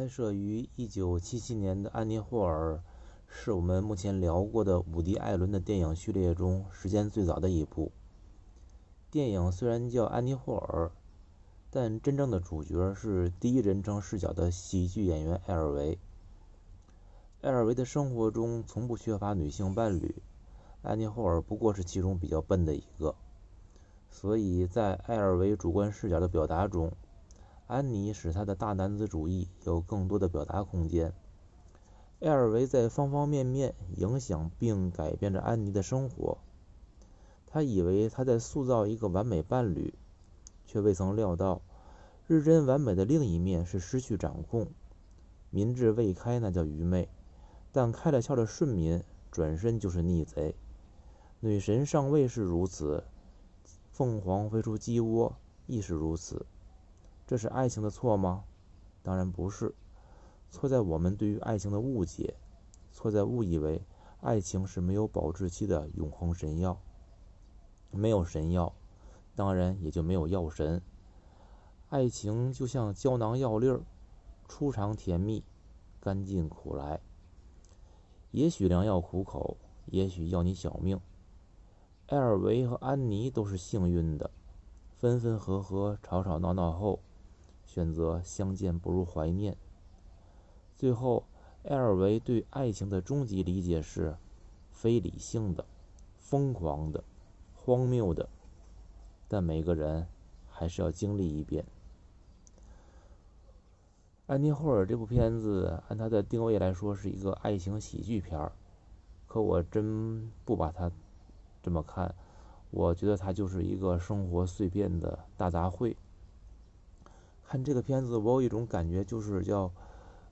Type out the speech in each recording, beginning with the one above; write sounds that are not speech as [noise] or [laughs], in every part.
拍摄于1977年的《安妮·霍尔》是我们目前聊过的伍迪·艾伦的电影序列中时间最早的一部。电影虽然叫《安妮·霍尔》，但真正的主角是第一人称视角的喜剧演员艾尔维。艾尔维的生活中从不缺乏女性伴侣，安妮·霍尔不过是其中比较笨的一个。所以在艾尔维主观视角的表达中，安妮使他的大男子主义有更多的表达空间。艾尔维在方方面面影响并改变着安妮的生活。他以为他在塑造一个完美伴侣，却未曾料到，日臻完美的另一面是失去掌控。民智未开那叫愚昧，但开了窍的顺民转身就是逆贼。女神上位是如此，凤凰飞出鸡窝亦是如此。这是爱情的错吗？当然不是，错在我们对于爱情的误解，错在误以为爱情是没有保质期的永恒神药。没有神药，当然也就没有药神。爱情就像胶囊药粒儿，初尝甜蜜，甘尽苦来。也许良药苦口，也许要你小命。艾尔维和安妮都是幸运的，分分合合，吵吵闹闹后。选择相见不如怀念。最后，艾尔维对爱情的终极理解是：非理性的、疯狂的、荒谬的。但每个人还是要经历一遍。《安妮·霍尔》这部片子，按它的定位来说是一个爱情喜剧片儿，可我真不把它这么看。我觉得它就是一个生活碎片的大杂烩。看这个片子，我有一种感觉，就是叫，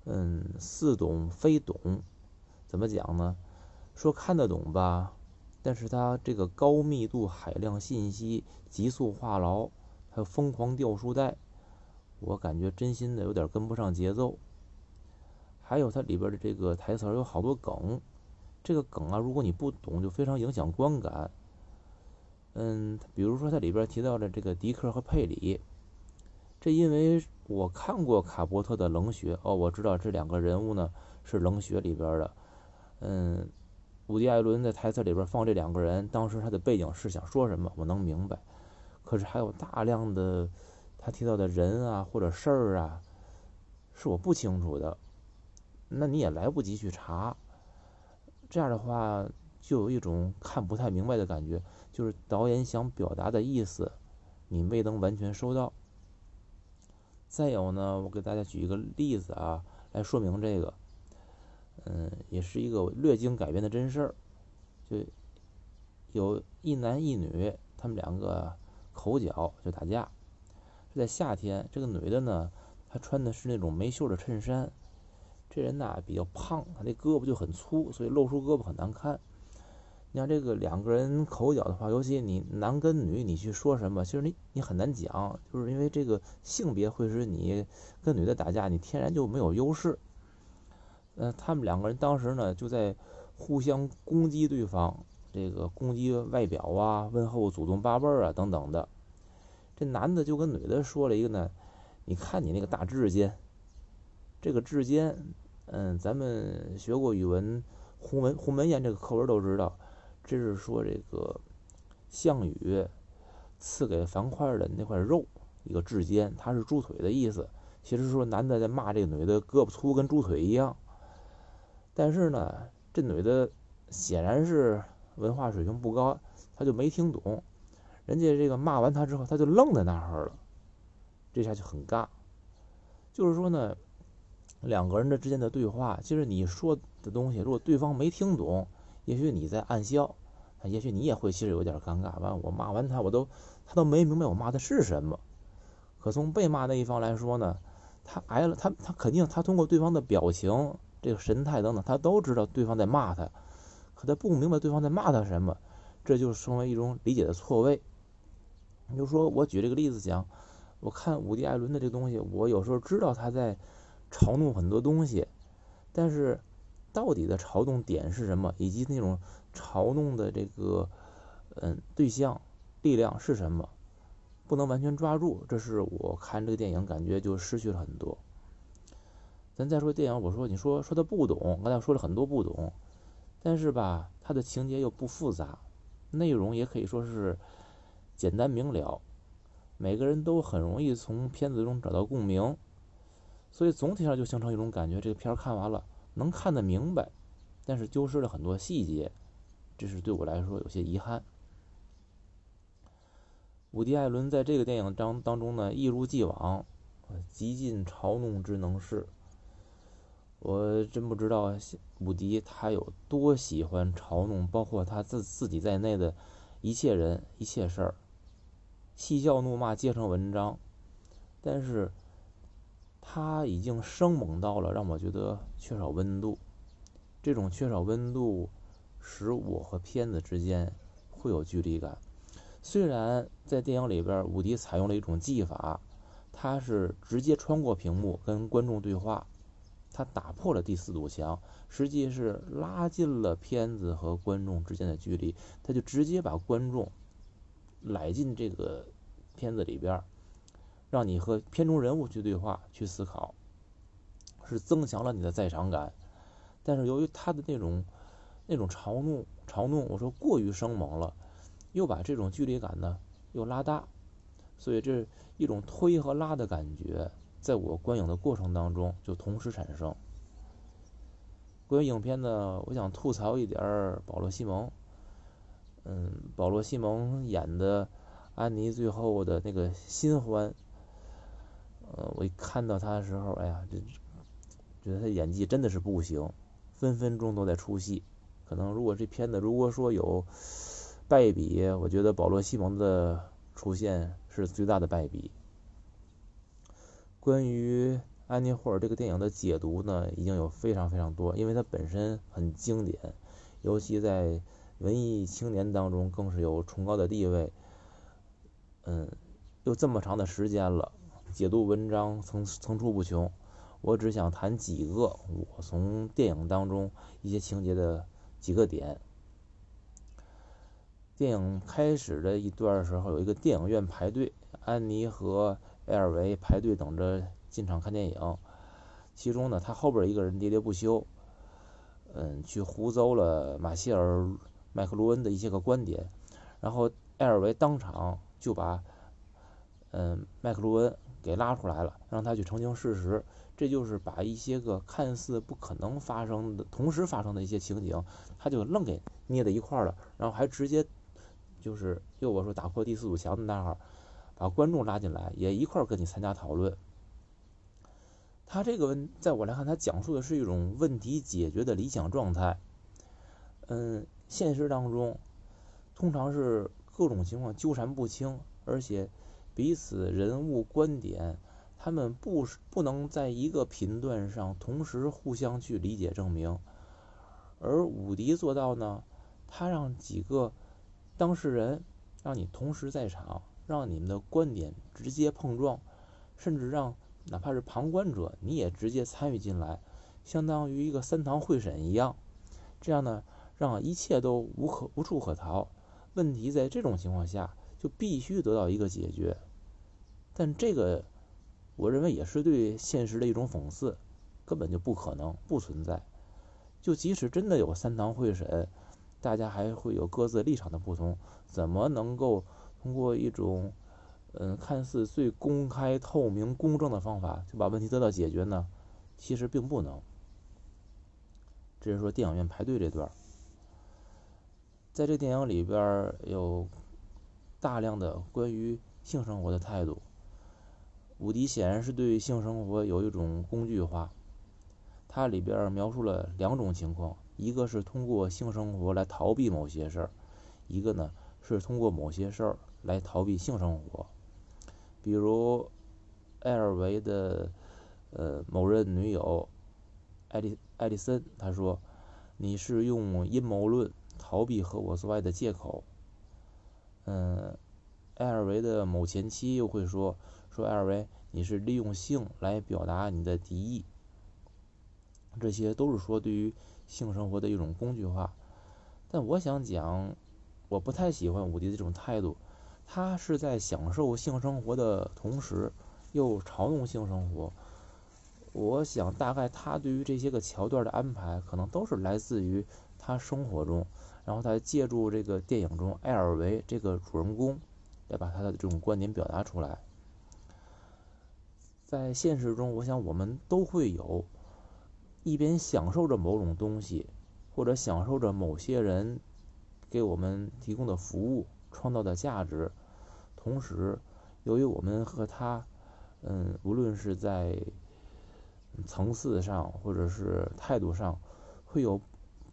嗯，似懂非懂。怎么讲呢？说看得懂吧，但是它这个高密度、海量信息、急速话痨，还有疯狂掉书袋，我感觉真心的有点跟不上节奏。还有它里边的这个台词有好多梗，这个梗啊，如果你不懂，就非常影响观感。嗯，比如说它里边提到的这个迪克和佩里。这因为我看过卡伯特的《冷血》哦，我知道这两个人物呢是《冷血》里边的。嗯，伍迪·艾伦在台词里边放这两个人，当时他的背景是想说什么，我能明白。可是还有大量的他提到的人啊或者事儿啊，是我不清楚的。那你也来不及去查。这样的话，就有一种看不太明白的感觉，就是导演想表达的意思，你未能完全收到。再有呢，我给大家举一个例子啊，来说明这个，嗯，也是一个略经改编的真事儿，就有一男一女，他们两个口角就打架，是在夏天。这个女的呢，她穿的是那种没袖的衬衫，这人呐比较胖，他那胳膊就很粗，所以露出胳膊很难看。你看这个两个人口角的话，尤其你男跟女，你去说什么，其实你你很难讲，就是因为这个性别会使你跟女的打架，你天然就没有优势。呃，他们两个人当时呢就在互相攻击对方，这个攻击外表啊、问候祖宗八辈儿啊等等的。这男的就跟女的说了一个呢，你看你那个大指尖，这个指尖，嗯，咱们学过语文，鸿门鸿门宴这个课文都知道。这是说这个项羽赐给樊哙的那块肉，一个指尖，它是猪腿的意思。其实说男的在骂这个女的胳膊粗跟猪腿一样，但是呢，这女的显然是文化水平不高，她就没听懂。人家这个骂完他之后，他就愣在那儿了，这下就很尬。就是说呢，两个人的之间的对话，其实你说的东西，如果对方没听懂。也许你在暗笑，也许你也会其实有点尴尬。完，我骂完他，我都他都没明白我骂的是什么。可从被骂那一方来说呢，他挨了，他他肯定他通过对方的表情、这个神态等等，他都知道对方在骂他。可他不明白对方在骂他什么，这就成为一种理解的错位。你就说我举这个例子讲，我看伍迪·艾伦的这个东西，我有时候知道他在嘲弄很多东西，但是。到底的嘲弄点是什么？以及那种嘲弄的这个嗯对象力量是什么？不能完全抓住，这是我看这个电影感觉就失去了很多。咱再说电影，我说你说说他不懂，刚才说了很多不懂，但是吧，他的情节又不复杂，内容也可以说是简单明了，每个人都很容易从片子中找到共鸣，所以总体上就形成一种感觉，这个片儿看完了能看得明白，但是丢失了很多细节，这是对我来说有些遗憾。伍迪·艾伦在这个电影当当中呢，一如既往，极尽嘲弄之能事。我真不知道伍迪他有多喜欢嘲弄，包括他自自己在内的一切人、一切事儿，嬉笑怒骂皆成文章。但是他已经生猛到了让我觉得缺少温度。这种缺少温度，使我和片子之间会有距离感。虽然在电影里边，伍迪采用了一种技法，他是直接穿过屏幕跟观众对话。他打破了第四堵墙，实际是拉近了片子和观众之间的距离。他就直接把观众揽进这个片子里边，让你和片中人物去对话、去思考，是增强了你的在场感。但是由于他的那种那种嘲弄、嘲弄，我说过于生猛了，又把这种距离感呢又拉大，所以这一种推和拉的感觉。在我观影的过程当中，就同时产生。关于影片呢，我想吐槽一点儿保罗·西蒙。嗯，保罗·西蒙演的安妮最后的那个新欢，呃，我一看到他的时候，哎呀，这觉得他演技真的是不行，分分钟都在出戏。可能如果这片子如果说有败笔，我觉得保罗·西蒙的出现是最大的败笔。关于《安妮霍尔》这个电影的解读呢，已经有非常非常多，因为它本身很经典，尤其在文艺青年当中更是有崇高的地位。嗯，又这么长的时间了，解读文章层层出不穷，我只想谈几个我从电影当中一些情节的几个点。电影开始的一段时候，有一个电影院排队，安妮和。埃尔维排队等着进场看电影，其中呢，他后边一个人喋喋不休，嗯，去胡诌了马歇尔·麦克卢恩的一些个观点，然后埃尔维当场就把嗯麦克卢恩给拉出来了，让他去澄清事实，这就是把一些个看似不可能发生的同时发生的一些情景，他就愣给捏在一块儿了，然后还直接就是又我说打破第四堵墙的那儿。把观众拉进来，也一块儿跟你参加讨论。他这个问，在我来看，他讲述的是一种问题解决的理想状态。嗯，现实当中，通常是各种情况纠缠不清，而且彼此人物观点，他们不不能在一个频段上同时互相去理解证明。而伍迪做到呢，他让几个当事人让你同时在场。让你们的观点直接碰撞，甚至让哪怕是旁观者你也直接参与进来，相当于一个三堂会审一样。这样呢，让一切都无可无处可逃。问题在这种情况下就必须得到一个解决。但这个，我认为也是对现实的一种讽刺，根本就不可能不存在。就即使真的有三堂会审，大家还会有各自立场的不同，怎么能够？通过一种，嗯，看似最公开、透明、公正的方法，就把问题得到解决呢？其实并不能。这是说电影院排队这段，在这电影里边有大量的关于性生活的态度。伍迪显然是对性生活有一种工具化，它里边描述了两种情况：一个是通过性生活来逃避某些事儿，一个呢是通过某些事儿。来逃避性生活，比如艾尔维的呃某任女友艾丽艾丽森，他说：“你是用阴谋论逃避和我做爱的借口。”嗯，艾尔维的某前妻又会说：“说艾尔维，你是利用性来表达你的敌意。”这些都是说对于性生活的一种工具化。但我想讲，我不太喜欢伍迪的这种态度。他是在享受性生活的同时，又嘲弄性生活。我想大概他对于这些个桥段的安排，可能都是来自于他生活中，然后他借助这个电影中艾尔维这个主人公，来把他的这种观点表达出来。在现实中，我想我们都会有一边享受着某种东西，或者享受着某些人给我们提供的服务、创造的价值，同时，由于我们和他，嗯，无论是在层次上，或者是态度上，会有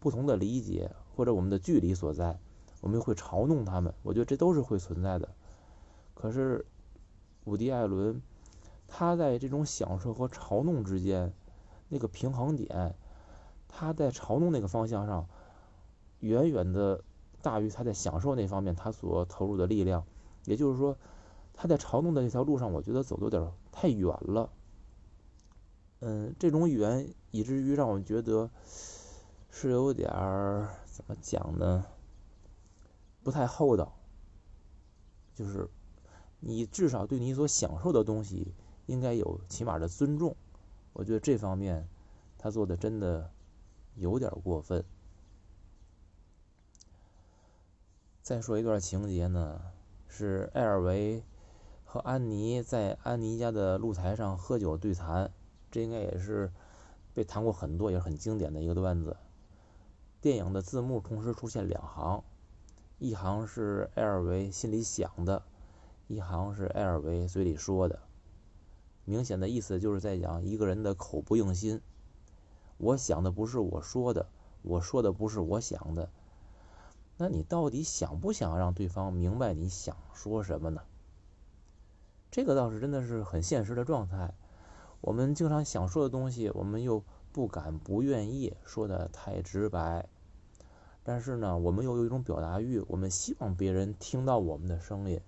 不同的理解，或者我们的距离所在，我们会嘲弄他们。我觉得这都是会存在的。可是，伍迪·艾伦，他在这种享受和嘲弄之间那个平衡点，他在嘲弄那个方向上，远远的大于他在享受那方面他所投入的力量。也就是说，他在嘲弄的那条路上，我觉得走的有点太远了。嗯，这种语言以至于让我觉得是有点儿怎么讲呢？不太厚道。就是你至少对你所享受的东西应该有起码的尊重。我觉得这方面他做的真的有点过分。再说一段情节呢，是艾尔维和安妮在安妮家的露台上喝酒对谈。这应该也是被谈过很多，也是很经典的一个段子。电影的字幕同时出现两行，一行是艾尔维心里想的，一行是艾尔维嘴里说的。明显的意思就是在讲一个人的口不应心。我想的不是我说的，我说的不是我想的。那你到底想不想让对方明白你想说什么呢？这个倒是真的是很现实的状态。我们经常想说的东西，我们又不敢、不愿意说的太直白。但是呢，我们又有一种表达欲，我们希望别人听到我们的声音。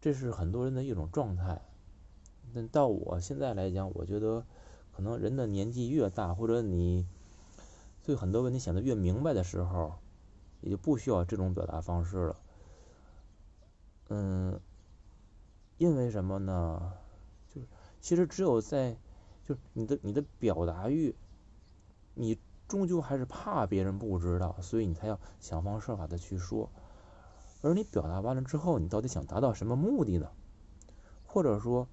这是很多人的一种状态。但到我现在来讲，我觉得可能人的年纪越大，或者你对很多问题想得越明白的时候，也就不需要这种表达方式了。嗯，因为什么呢？就是其实只有在，就是你的你的表达欲，你终究还是怕别人不知道，所以你才要想方设法的去说。而你表达完了之后，你到底想达到什么目的呢？或者说，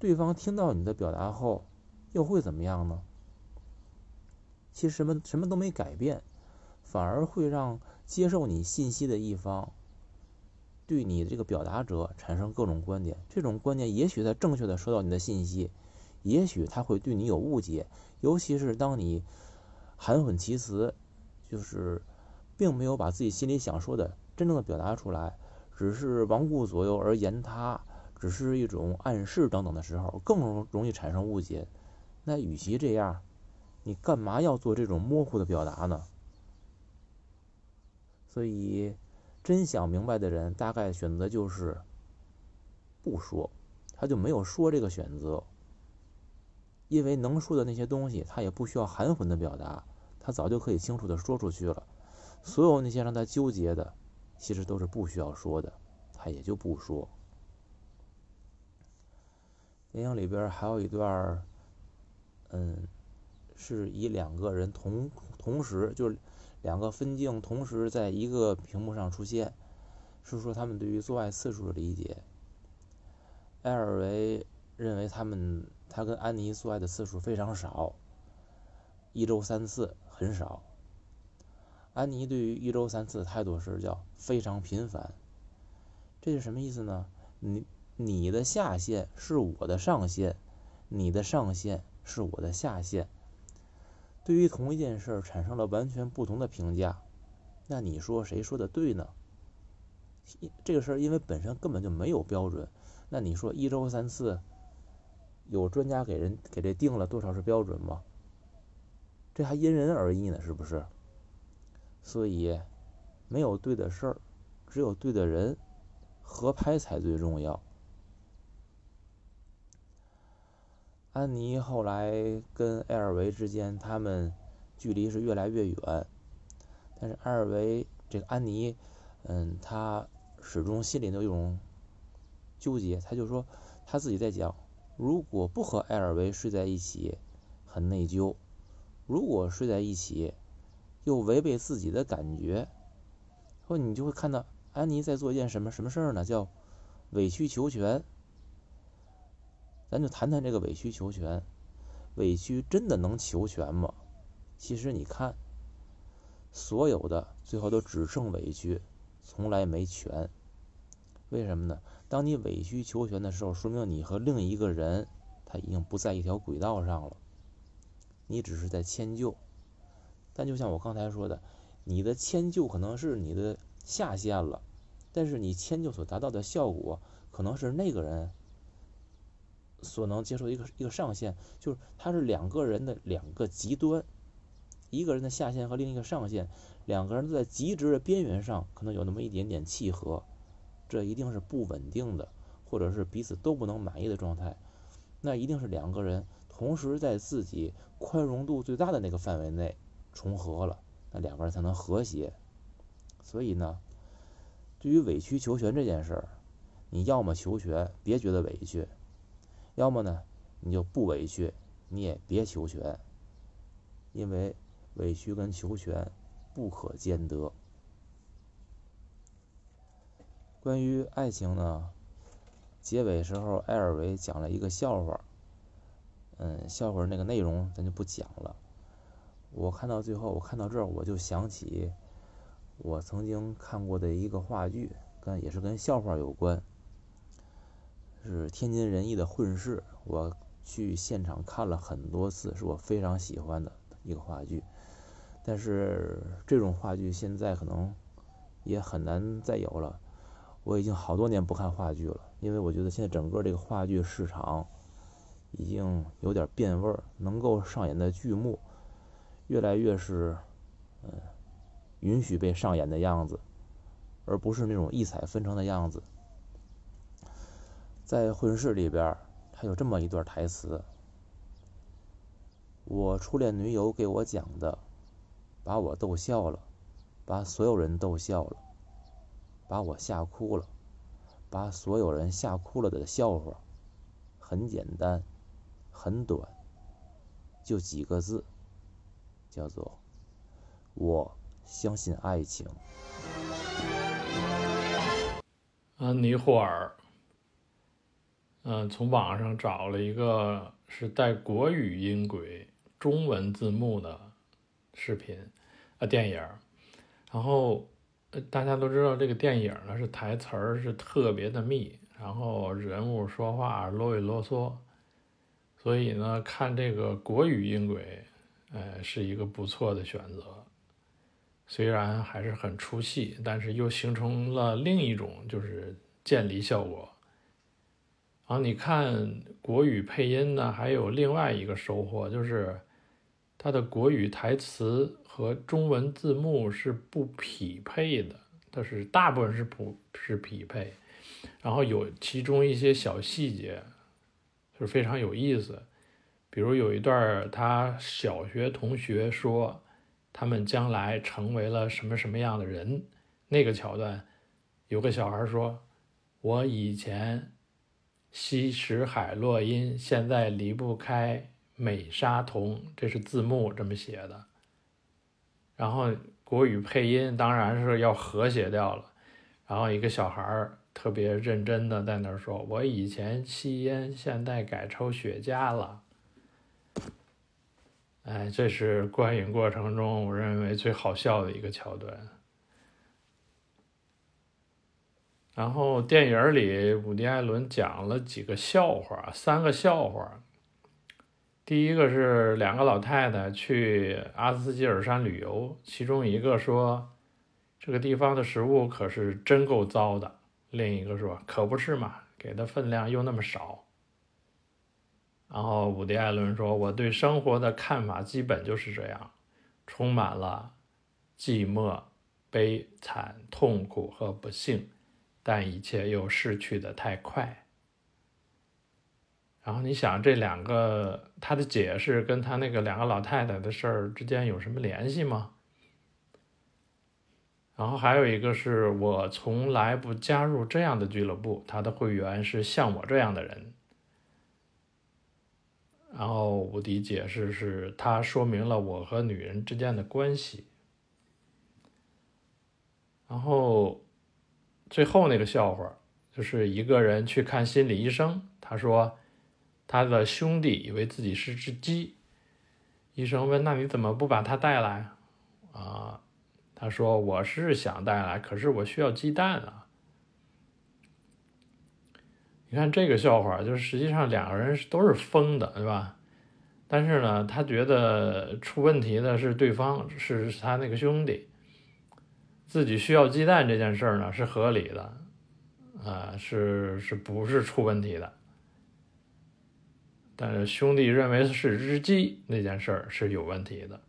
对方听到你的表达后，又会怎么样呢？其实什么什么都没改变，反而会让接受你信息的一方。对你这个表达者产生各种观点，这种观点也许他正确的收到你的信息，也许他会对你有误解，尤其是当你含混其辞，就是并没有把自己心里想说的真正的表达出来，只是罔顾左右而言他，只是一种暗示等等的时候，更容容易产生误解。那与其这样，你干嘛要做这种模糊的表达呢？所以。真想明白的人，大概选择就是不说，他就没有说这个选择，因为能说的那些东西，他也不需要含混的表达，他早就可以清楚的说出去了。所有那些让他纠结的，其实都是不需要说的，他也就不说。电影里边还有一段嗯，是以两个人同同时就是。两个分镜同时在一个屏幕上出现，是说他们对于做爱次数的理解。埃尔维认为他们他跟安妮做爱的次数非常少，一周三次很少。安妮对于一周三次的态度是叫非常频繁。这是什么意思呢？你你的下限是我的上限，你的上限是我的下限。对于同一件事产生了完全不同的评价，那你说谁说的对呢？这个事儿因为本身根本就没有标准，那你说一周三次，有专家给人给这定了多少是标准吗？这还因人而异呢，是不是？所以没有对的事儿，只有对的人，合拍才最重要。安妮后来跟埃尔维之间，他们距离是越来越远。但是埃尔维这个安妮，嗯，她始终心里都有种纠结。他就说他自己在讲，如果不和艾尔维睡在一起，很内疚；如果睡在一起，又违背自己的感觉，或你就会看到安妮在做一件什么什么事儿呢？叫委曲求全。咱就谈谈这个委曲求全，委屈真的能求全吗？其实你看，所有的最后都只剩委屈，从来没全。为什么呢？当你委曲求全的时候，说明你和另一个人他已经不在一条轨道上了，你只是在迁就。但就像我刚才说的，你的迁就可能是你的下限了，但是你迁就所达到的效果，可能是那个人。所能接受一个一个上限，就是它是两个人的两个极端，一个人的下限和另一个上限，两个人都在极值的边缘上，可能有那么一点点契合，这一定是不稳定的，或者是彼此都不能满意的状态，那一定是两个人同时在自己宽容度最大的那个范围内重合了，那两个人才能和谐。所以呢，对于委曲求全这件事儿，你要么求全，别觉得委屈。要么呢，你就不委屈，你也别求全，因为委屈跟求全不可兼得。关于爱情呢，结尾时候艾尔维讲了一个笑话，嗯，笑话那个内容咱就不讲了。我看到最后，我看到这儿，我就想起我曾经看过的一个话剧，跟也是跟笑话有关。是天津人艺的混世，我去现场看了很多次，是我非常喜欢的一个话剧。但是这种话剧现在可能也很难再有了。我已经好多年不看话剧了，因为我觉得现在整个这个话剧市场已经有点变味儿，能够上演的剧目越来越是嗯允许被上演的样子，而不是那种异彩纷呈的样子。在婚事里边，他有这么一段台词：“我初恋女友给我讲的，把我逗笑了，把所有人逗笑了，把我吓哭了，把所有人吓哭了的笑话，很简单，很短，就几个字，叫做‘我相信爱情’。”安妮霍尔。嗯，从网上找了一个是带国语音轨、中文字幕的视频，啊，电影。然后大家都知道，这个电影呢是台词儿是特别的密，然后人物说话啰里啰嗦，所以呢，看这个国语音轨，呃，是一个不错的选择。虽然还是很出戏，但是又形成了另一种就是渐离效果。然后你看国语配音呢，还有另外一个收获，就是它的国语台词和中文字幕是不匹配的，它是大部分是不是匹配，然后有其中一些小细节就是非常有意思，比如有一段他小学同学说他们将来成为了什么什么样的人，那个桥段，有个小孩说：“我以前。”吸食海洛因，现在离不开美沙酮，这是字幕这么写的。然后国语配音当然是要和谐掉了。然后一个小孩儿特别认真的在那儿说：“我以前吸烟，现在改抽雪茄了。”哎，这是观影过程中我认为最好笑的一个桥段。然后电影里，伍迪·艾伦讲了几个笑话，三个笑话。第一个是两个老太太去阿斯基尔山旅游，其中一个说：“这个地方的食物可是真够糟的。”另一个说：“可不是嘛，给的分量又那么少。”然后伍迪·艾伦说：“我对生活的看法基本就是这样，充满了寂寞、悲惨、痛苦和不幸。”但一切又逝去的太快。然后你想，这两个他的解释跟他那个两个老太太的事儿之间有什么联系吗？然后还有一个是我从来不加入这样的俱乐部，他的会员是像我这样的人。然后无敌解释是他说明了我和女人之间的关系。然后最后那个笑话就是一个人去看心理医生，他说他的兄弟以为自己是只鸡，医生问那你怎么不把它带来啊？他说我是想带来，可是我需要鸡蛋啊。你看这个笑话，就是实际上两个人都是疯的，对吧？但是呢，他觉得出问题的是对方，是他那个兄弟，自己需要鸡蛋这件事儿呢是合理的，啊，是是不是出问题的？但是兄弟认为是只鸡那件事儿是有问题的，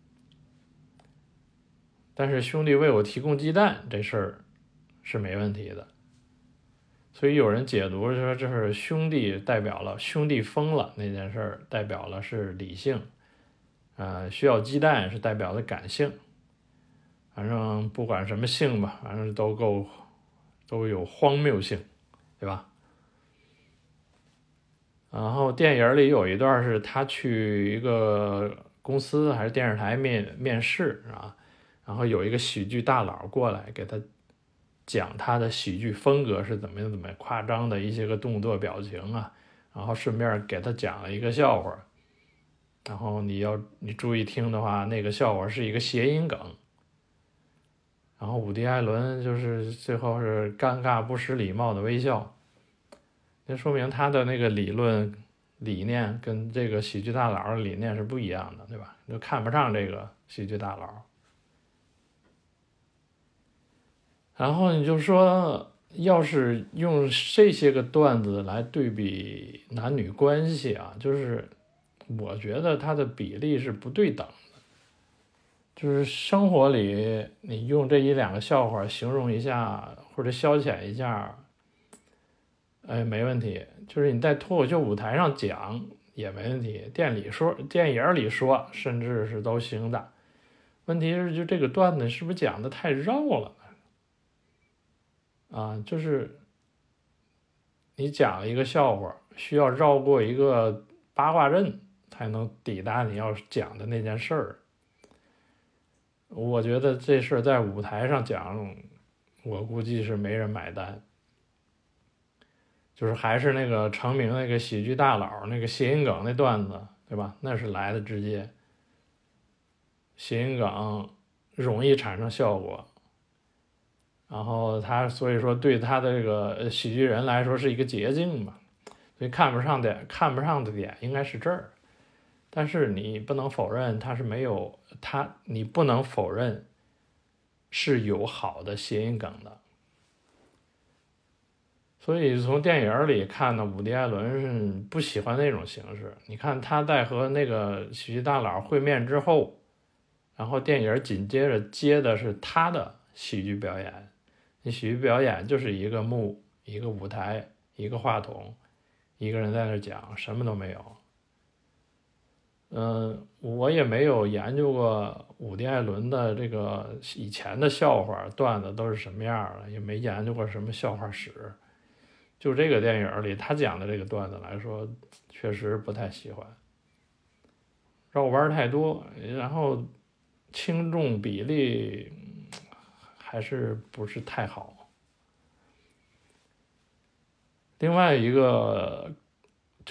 但是兄弟为我提供鸡蛋这事儿是没问题的。所以有人解读说，这是兄弟代表了兄弟疯了那件事儿，代表了是理性，啊，需要鸡蛋是代表的感性，反正不管什么性吧，反正都够都有荒谬性，对吧？然后电影里有一段是他去一个公司还是电视台面面试啊，然后有一个喜剧大佬过来给他。讲他的喜剧风格是怎么样怎么夸张的一些个动作表情啊，然后顺便给他讲了一个笑话，然后你要你注意听的话，那个笑话是一个谐音梗，然后伍迪·艾伦就是最后是尴尬不失礼貌的微笑，那说明他的那个理论理念跟这个喜剧大佬理念是不一样的，对吧？就看不上这个喜剧大佬。然后你就说，要是用这些个段子来对比男女关系啊，就是我觉得它的比例是不对等。就是生活里你用这一两个笑话形容一下或者消遣一下，哎，没问题。就是你在脱口秀舞台上讲也没问题，店里说、电影里说，甚至是都行的。问题是，就这个段子是不是讲的太绕了？啊，就是你讲一个笑话，需要绕过一个八卦阵才能抵达你要讲的那件事儿。我觉得这事儿在舞台上讲，我估计是没人买单。就是还是那个成名那个喜剧大佬那个谐音梗那段子，对吧？那是来的直接，谐音梗容易产生效果。然后他所以说对他的这个喜剧人来说是一个捷径嘛，所以看不上的看不上的点应该是这儿，但是你不能否认他是没有他，你不能否认是有好的谐音梗的。所以从电影里看呢，伍迪·艾伦是不喜欢那种形式。你看他在和那个喜剧大佬会面之后，然后电影紧接着接的是他的喜剧表演。你喜剧表演就是一个幕、一个舞台、一个话筒，一个人在那讲，什么都没有。嗯，我也没有研究过伍迪·艾伦的这个以前的笑话段子都是什么样的，也没研究过什么笑话史。就这个电影里他讲的这个段子来说，确实不太喜欢，绕弯太多，然后轻重比例。还是不是太好。另外一个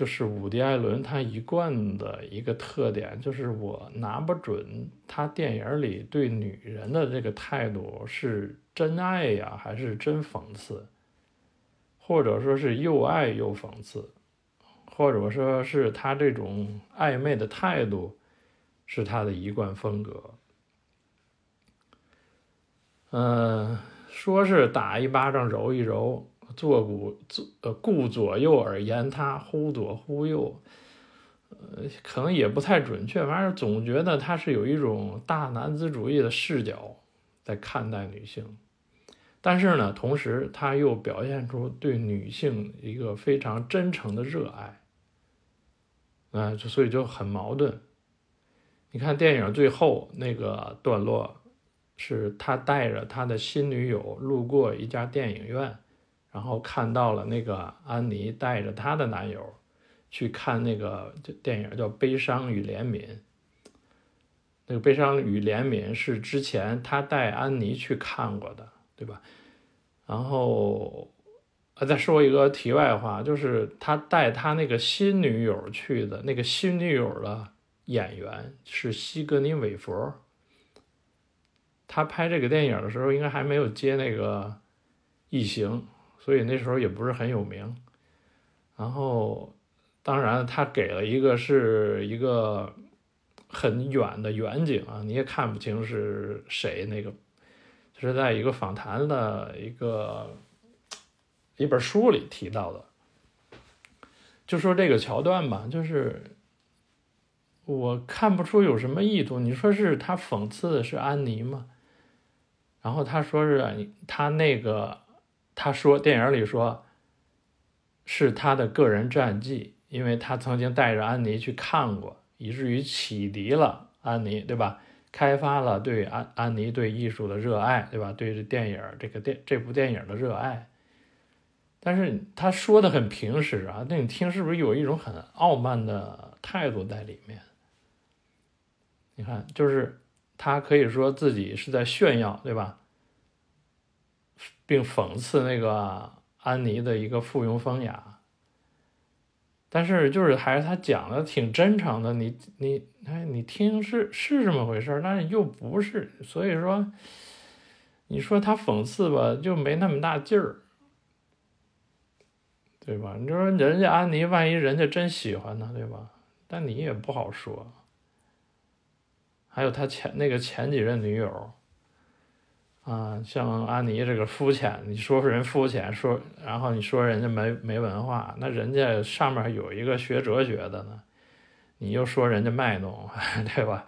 就是伍迪·艾伦他一贯的一个特点，就是我拿不准他电影里对女人的这个态度是真爱呀，还是真讽刺，或者说是又爱又讽刺，或者说是他这种暧昧的态度是他的一贯风格。嗯，说是打一巴掌揉一揉，坐骨左呃顾左右而言他，忽左忽右，呃，可能也不太准确。反正总觉得他是有一种大男子主义的视角在看待女性，但是呢，同时他又表现出对女性一个非常真诚的热爱，啊，所以就很矛盾。你看电影最后那个段落。是他带着他的新女友路过一家电影院，然后看到了那个安妮带着她的男友去看那个电影叫《悲伤与怜悯》。那个《悲伤与怜悯》是之前他带安妮去看过的，对吧？然后，呃，再说一个题外话，就是他带他那个新女友去的，那个新女友的演员是西格尼·韦佛。他拍这个电影的时候，应该还没有接那个《异形》，所以那时候也不是很有名。然后，当然他给了一个是一个很远的远景啊，你也看不清是谁。那个就是在一个访谈的一个一本书里提到的，就说这个桥段吧，就是我看不出有什么意图。你说是他讽刺的是安妮吗？然后他说是他那个，他说电影里说，是他的个人战绩，因为他曾经带着安妮去看过，以至于启迪了安妮，对吧？开发了对安安妮对艺术的热爱，对吧？对这电影这个电这部电影的热爱。但是他说的很平实啊，那你听是不是有一种很傲慢的态度在里面？你看，就是。他可以说自己是在炫耀，对吧？并讽刺那个安妮的一个附庸风雅，但是就是还是他讲的挺真诚的，你你哎，你听是是这么回事但是又不是，所以说，你说他讽刺吧，就没那么大劲儿，对吧？你说人家安妮，万一人家真喜欢呢，对吧？但你也不好说。还有他前那个前几任女友，啊，像安妮这个肤浅，你说人肤浅，说然后你说人家没没文化，那人家上面有一个学哲学的呢，你又说人家卖弄，[laughs] 对吧？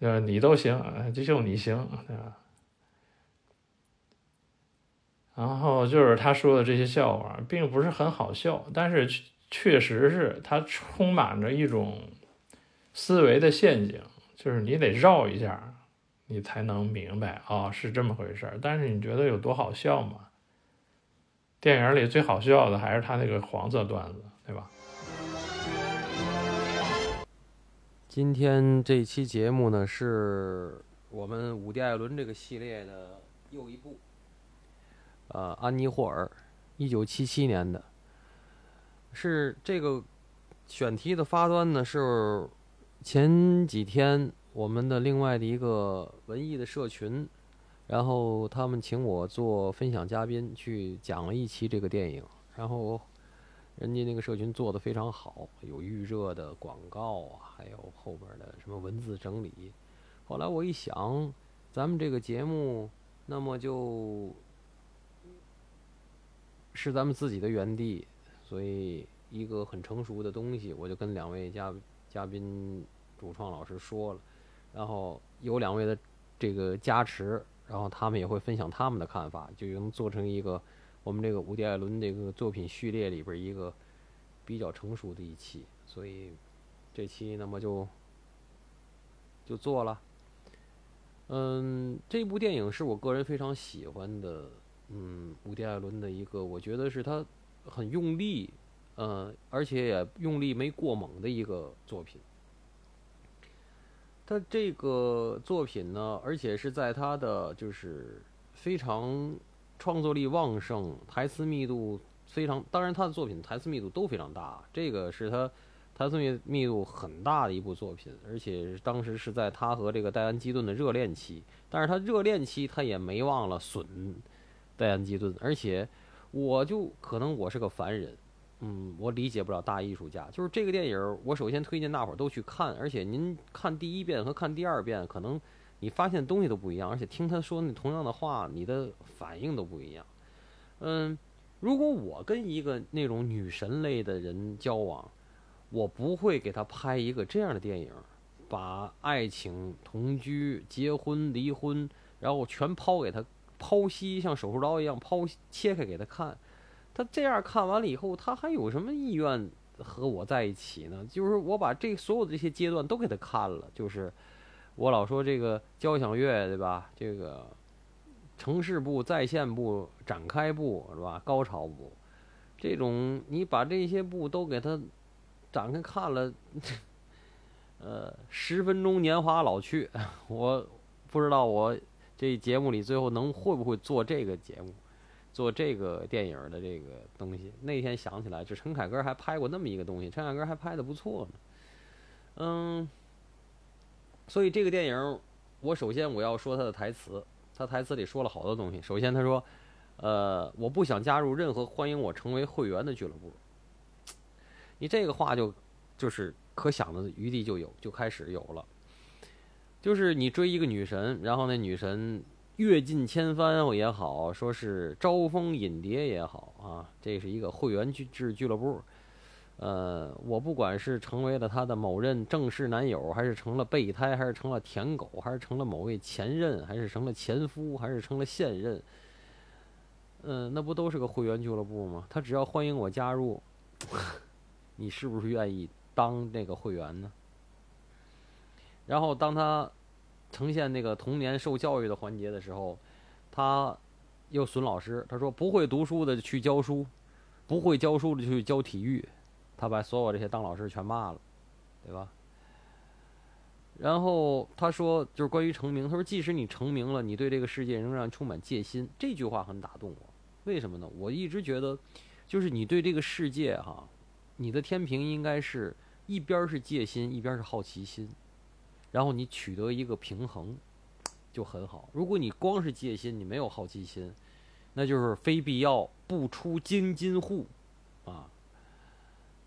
呃，你都行，就就你行，对吧？然后就是他说的这些笑话，并不是很好笑，但是确实是他充满着一种思维的陷阱。就是你得绕一下，你才能明白啊，是这么回事儿。但是你觉得有多好笑吗？电影里最好笑的还是他那个黄色段子，对吧？今天这期节目呢，是我们伍迪·艾伦这个系列的又一部。呃，安妮·霍尔，一九七七年的，是这个选题的发端呢是。前几天，我们的另外的一个文艺的社群，然后他们请我做分享嘉宾，去讲了一期这个电影。然后，人家那个社群做的非常好，有预热的广告啊，还有后边的什么文字整理。后来我一想，咱们这个节目，那么就是咱们自己的园地，所以一个很成熟的东西，我就跟两位嘉嘉宾。主创老师说了，然后有两位的这个加持，然后他们也会分享他们的看法，就能做成一个我们这个伍迪·艾伦这个作品序列里边一个比较成熟的一期，所以这期那么就就做了。嗯，这部电影是我个人非常喜欢的，嗯，伍迪·艾伦的一个，我觉得是他很用力，嗯，而且也用力没过猛的一个作品。他这个作品呢，而且是在他的就是非常创作力旺盛、台词密度非常，当然他的作品台词密度都非常大，这个是他台词密密度很大的一部作品，而且当时是在他和这个戴安·基顿的热恋期，但是他热恋期他也没忘了损戴安·基顿，而且我就可能我是个凡人。嗯，我理解不了大艺术家。就是这个电影，我首先推荐大伙儿都去看。而且您看第一遍和看第二遍，可能你发现东西都不一样，而且听他说那同样的话，你的反应都不一样。嗯，如果我跟一个那种女神类的人交往，我不会给他拍一个这样的电影，把爱情、同居、结婚、离婚，然后全抛给他剖析，像手术刀一样剖切开给他看。他这样看完了以后，他还有什么意愿和我在一起呢？就是我把这所有的这些阶段都给他看了，就是我老说这个交响乐，对吧？这个城市部、在线部、展开部，是吧？高潮部，这种你把这些部都给他展开看了，呃，十分钟年华老去，[laughs] 我不知道我这节目里最后能会不会做这个节目，做这个电影的这个东西。那天想起来，就陈凯歌还拍过那么一个东西，陈凯歌还拍的不错呢。嗯，所以这个电影，我首先我要说他的台词，他台词里说了好多东西。首先他说，呃，我不想加入任何欢迎我成为会员的俱乐部。你这个话就，就是可想的余地就有，就开始有了。就是你追一个女神，然后那女神阅尽千帆也好，说是招蜂引蝶也好啊，这是一个会员俱制俱乐部。呃，我不管是成为了他的某任正式男友，还是成了备胎，还是成了舔狗，还是成了某位前任，还是成了前夫，还是成了现任，嗯，那不都是个会员俱乐部吗？他只要欢迎我加入。[laughs] 你是不是愿意当那个会员呢？然后当他呈现那个童年受教育的环节的时候，他又损老师。他说：“不会读书的去教书，不会教书的去教体育。”他把所有这些当老师全骂了，对吧？然后他说：“就是关于成名，他说即使你成名了，你对这个世界仍然充满戒心。”这句话很打动我。为什么呢？我一直觉得，就是你对这个世界哈。你的天平应该是一边是戒心，一边是好奇心，然后你取得一个平衡，就很好。如果你光是戒心，你没有好奇心，那就是非必要不出京津户，啊，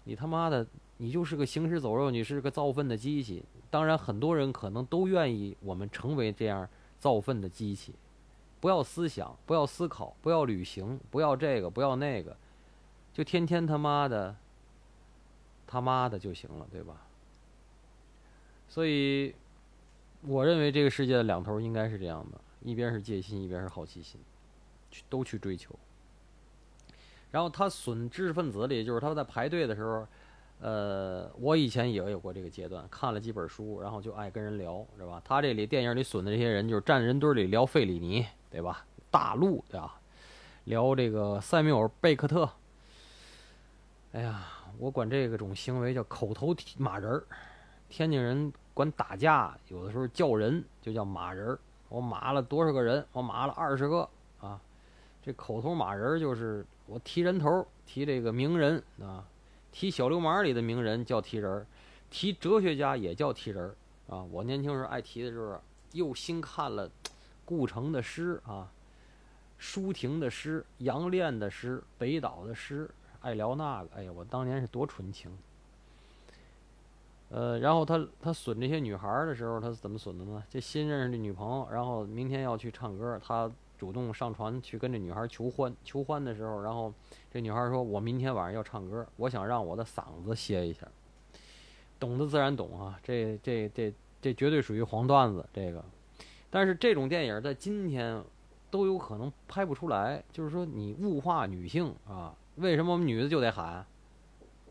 你他妈的，你就是个行尸走肉，你是个造粪的机器。当然，很多人可能都愿意我们成为这样造粪的机器，不要思想，不要思考，不要旅行，不要这个，不要那个，就天天他妈的。他妈的就行了，对吧？所以，我认为这个世界的两头应该是这样的：一边是戒心，一边是好奇心，去都去追求。然后他损知识分子里，就是他在排队的时候，呃，我以前也有过这个阶段，看了几本书，然后就爱跟人聊，是吧？他这里电影里损的这些人，就是站人堆里聊费里尼，对吧？大陆对吧？聊这个塞缪尔贝克特。哎呀。我管这个种行为叫口头骂人儿，天津人管打架有的时候叫人就叫马人儿。我马了多少个人？我马了二十个啊！这口头马人就是我提人头，提这个名人啊，提小流氓里的名人叫提人儿，提哲学家也叫提人儿啊。我年轻时候爱提的就是又新看了 [tsk] 顾城的诗啊，舒婷的诗，杨炼的诗，北岛的诗。爱聊那个，哎呀，我当年是多纯情。呃，然后他他损这些女孩的时候，他是怎么损的呢？这新认识的女朋友，然后明天要去唱歌，他主动上船去跟这女孩求欢。求欢的时候，然后这女孩说：“我明天晚上要唱歌，我想让我的嗓子歇一下。”懂的自然懂啊，这这这这绝对属于黄段子。这个，但是这种电影在今天都有可能拍不出来，就是说你物化女性啊。为什么我们女的就得喊？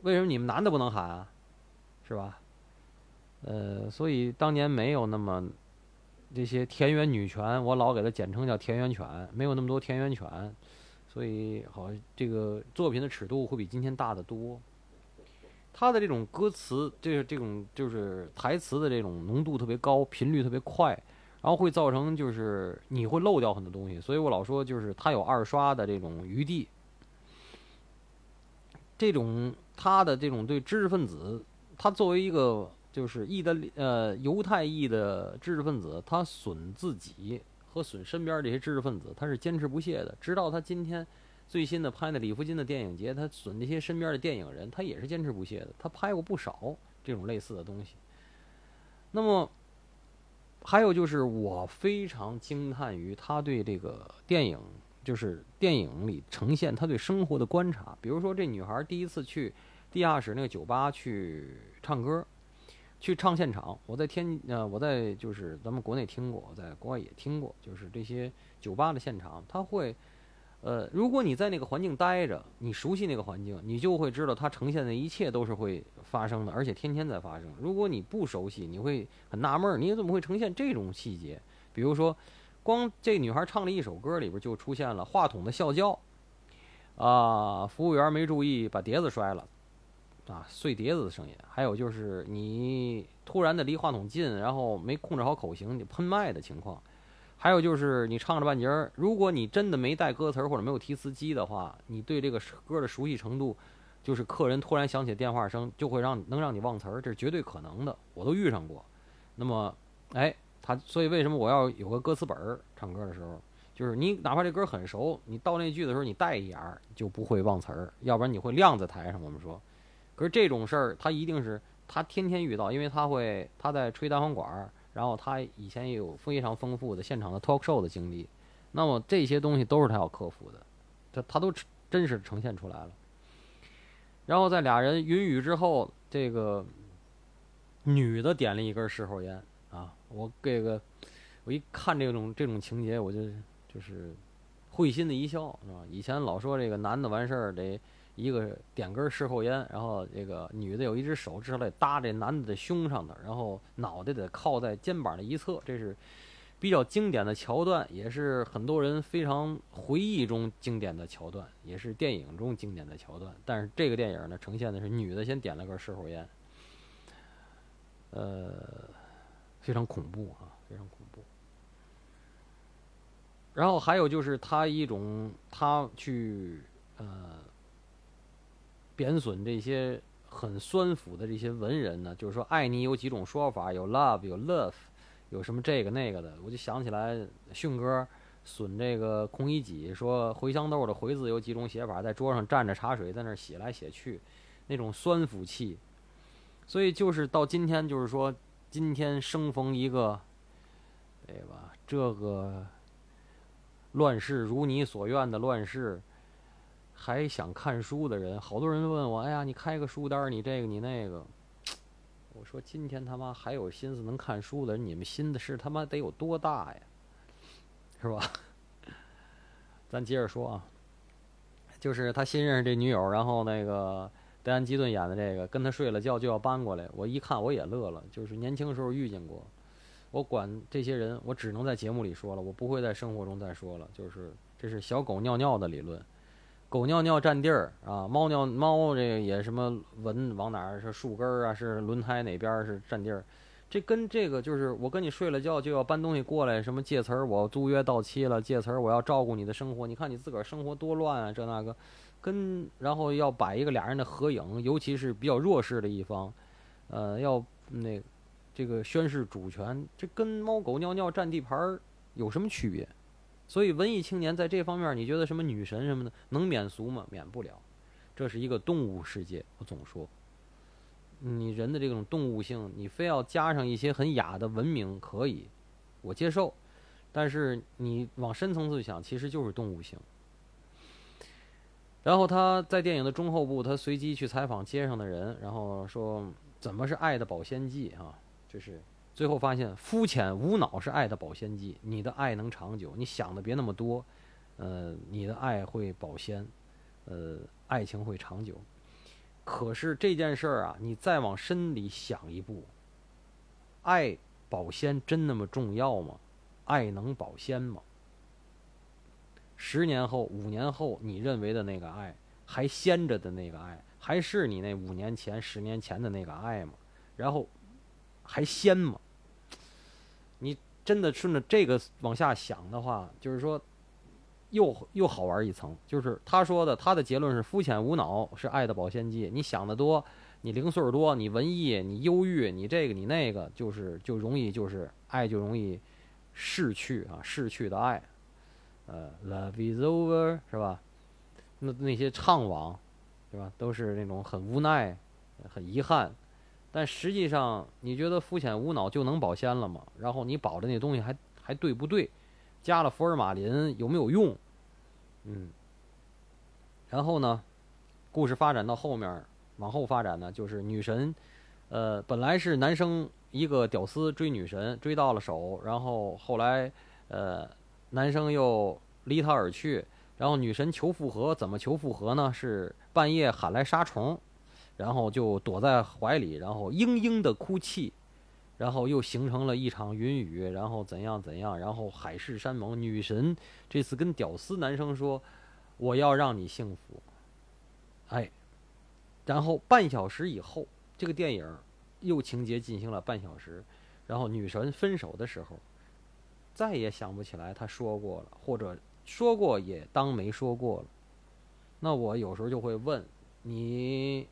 为什么你们男的不能喊？是吧？呃，所以当年没有那么这些田园女权，我老给它简称叫田园犬，没有那么多田园犬，所以好像这个作品的尺度会比今天大得多。他的这种歌词，就是这种就是台词的这种浓度特别高，频率特别快，然后会造成就是你会漏掉很多东西，所以我老说就是他有二刷的这种余地。这种他的这种对知识分子，他作为一个就是意大利呃犹太裔的知识分子，他损自己和损身边这些知识分子，他是坚持不懈的。直到他今天最新的拍的李福金的电影节，他损那些身边的电影人，他也是坚持不懈的。他拍过不少这种类似的东西。那么还有就是，我非常惊叹于他对这个电影。就是电影里呈现他对生活的观察，比如说这女孩第一次去地下室那个酒吧去唱歌，去唱现场。我在天呃，我在就是咱们国内听过，在国外也听过，就是这些酒吧的现场，他会呃，如果你在那个环境待着，你熟悉那个环境，你就会知道它呈现的一切都是会发生的，而且天天在发生。如果你不熟悉，你会很纳闷，你怎么会呈现这种细节？比如说。光这女孩唱了一首歌，里边就出现了话筒的啸叫，啊，服务员没注意把碟子摔了，啊碎碟子的声音，还有就是你突然的离话筒近，然后没控制好口型，你喷麦的情况。还有就是你唱着半截儿，如果你真的没带歌词或者没有提词机的话，你对这个歌的熟悉程度，就是客人突然响起电话声，就会让能让你忘词儿，这是绝对可能的，我都遇上过。那么，哎，他所以为什么我要有个歌词本儿唱歌的时候，就是你哪怕这歌很熟，你到那句的时候你带一眼儿就不会忘词儿，要不然你会晾在台上。我们说，可是这种事儿他一定是他天天遇到，因为他会他在吹单簧管儿。然后他以前也有非常丰富的现场的 talk show 的经历，那么这些东西都是他要克服的，他他都真实呈现出来了。然后在俩人云雨之后，这个女的点了一根事后烟啊，我这个我一看这种这种情节，我就就是会心的一笑，是吧？以前老说这个男的完事儿得。一个点根事后烟，然后这个女的有一只手指头得搭这男的的胸上的，然后脑袋得靠在肩膀的一侧，这是比较经典的桥段，也是很多人非常回忆中经典的桥段，也是电影中经典的桥段。但是这个电影呢，呈现的是女的先点了根事后烟，呃，非常恐怖啊，非常恐怖。然后还有就是他一种他去呃。贬损这些很酸腐的这些文人呢，就是说爱你有几种说法，有 love，有 love，有什么这个那个的，我就想起来迅哥损这个孔乙己，说茴香豆的茴字有几种写法，在桌上蘸着茶水在那写来写去，那种酸腐气。所以就是到今天，就是说今天生逢一个，对吧？这个乱世如你所愿的乱世。还想看书的人，好多人问我：“哎呀，你开个书单，你这个你那个。”我说：“今天他妈还有心思能看书的人，你们心的是他妈得有多大呀？是吧？” [laughs] 咱接着说啊，就是他新认识这女友，然后那个戴安·基顿演的这个，跟他睡了觉就要搬过来。我一看我也乐了，就是年轻时候遇见过。我管这些人，我只能在节目里说了，我不会在生活中再说了。就是这是小狗尿尿的理论。狗尿尿占地儿啊，猫尿猫这个也什么闻往哪儿是树根儿啊，是轮胎哪边是占地儿，这跟这个就是我跟你睡了觉就要搬东西过来，什么借词儿我租约到期了，借词儿我要照顾你的生活，你看你自个儿生活多乱啊，这那个，跟然后要摆一个俩人的合影，尤其是比较弱势的一方，呃，要那这个宣示主权，这跟猫狗尿尿占地盘儿有什么区别？所以，文艺青年在这方面，你觉得什么女神什么的能免俗吗？免不了。这是一个动物世界，我总说，你人的这种动物性，你非要加上一些很雅的文明，可以，我接受。但是你往深层次想，其实就是动物性。然后他在电影的中后部，他随机去采访街上的人，然后说：“怎么是爱的保鲜剂啊？”就是。最后发现，肤浅无脑是爱的保鲜剂。你的爱能长久，你想的别那么多，呃，你的爱会保鲜，呃，爱情会长久。可是这件事儿啊，你再往深里想一步，爱保鲜真那么重要吗？爱能保鲜吗？十年后、五年后，你认为的那个爱，还鲜着的那个爱，还是你那五年前、十年前的那个爱吗？然后，还鲜吗？你真的顺着这个往下想的话，就是说，又又好玩一层。就是他说的，他的结论是：肤浅无脑是爱的保鲜剂。你想的多，你零碎多，你文艺，你忧郁，你这个你那个，就是就容易就是爱就容易逝去啊，逝去的爱。呃，Love is over 是吧？那那些怅惘，对吧？都是那种很无奈、很遗憾。但实际上，你觉得肤浅无脑就能保鲜了吗？然后你保的那东西还还对不对？加了福尔马林有没有用？嗯。然后呢，故事发展到后面，往后发展呢，就是女神，呃，本来是男生一个屌丝追女神，追到了手，然后后来，呃，男生又离他而去，然后女神求复合，怎么求复合呢？是半夜喊来杀虫。然后就躲在怀里，然后嘤嘤的哭泣，然后又形成了一场云雨，然后怎样怎样，然后海誓山盟。女神这次跟屌丝男生说：“我要让你幸福。”哎，然后半小时以后，这个电影又情节进行了半小时，然后女神分手的时候，再也想不起来她说过了，或者说过也当没说过了。那我有时候就会问你，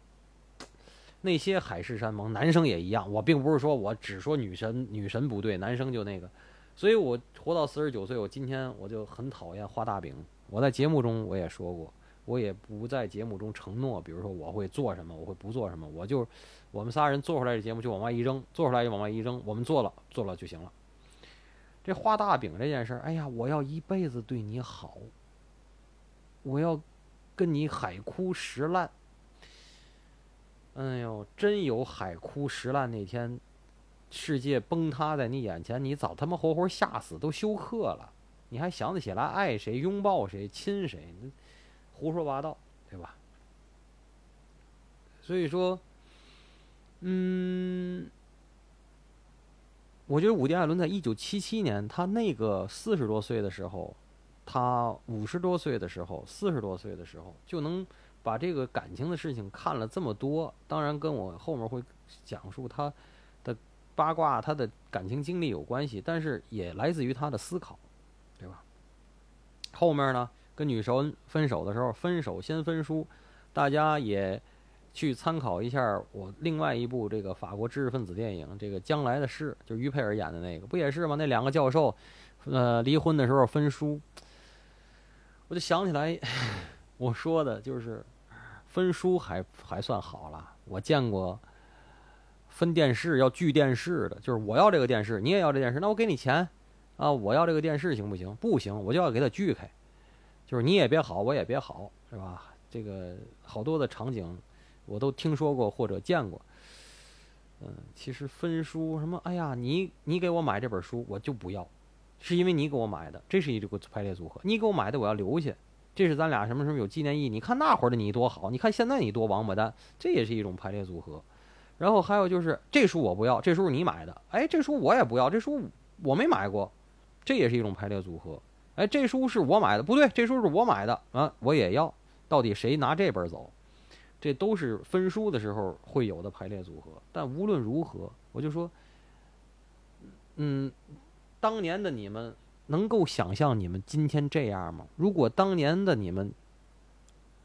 那些海誓山盟，男生也一样。我并不是说我只说女神，女神不对，男生就那个。所以我活到四十九岁，我今天我就很讨厌画大饼。我在节目中我也说过。我也不在节目中承诺，比如说我会做什么，我会不做什么，我就我们仨人做出来的节目就往外一扔，做出来就往外一扔，我们做了做了就行了。这画大饼这件事儿，哎呀，我要一辈子对你好，我要跟你海枯石烂。哎呦，真有海枯石烂那天，世界崩塌在你眼前，你早他妈活活吓死都休克了，你还想得起来爱谁、拥抱谁、亲谁？胡说八道，对吧？所以说，嗯，我觉得伍迪·艾伦在一九七七年，他那个四十多岁的时候，他五十多岁的时候，四十多岁的时候，就能把这个感情的事情看了这么多。当然，跟我后面会讲述他的八卦、他的感情经历有关系，但是也来自于他的思考，对吧？后面呢？跟女神分手的时候，分手先分书，大家也去参考一下我另外一部这个法国知识分子电影《这个将来的事》，就于佩尔演的那个，不也是吗？那两个教授，呃，离婚的时候分书，我就想起来，[laughs] 我说的就是分书还还算好了。我见过分电视要锯电视的，就是我要这个电视，你也要这电视，那我给你钱啊，我要这个电视行不行？不行，我就要给他锯开。就是你也别好，我也别好，是吧？这个好多的场景，我都听说过或者见过。嗯，其实分书什么，哎呀，你你给我买这本书，我就不要，是因为你给我买的，这是一个排列组合。你给我买的，我要留下，这是咱俩什么什么有纪念意义。你看那会儿的你多好，你看现在你多王八蛋，这也是一种排列组合。然后还有就是这书我不要，这书是你买的，哎，这书我也不要，这书我没买过，这也是一种排列组合。哎，这书是我买的，不对，这书是我买的啊，我也要。到底谁拿这本走？这都是分书的时候会有的排列组合。但无论如何，我就说，嗯，当年的你们能够想象你们今天这样吗？如果当年的你们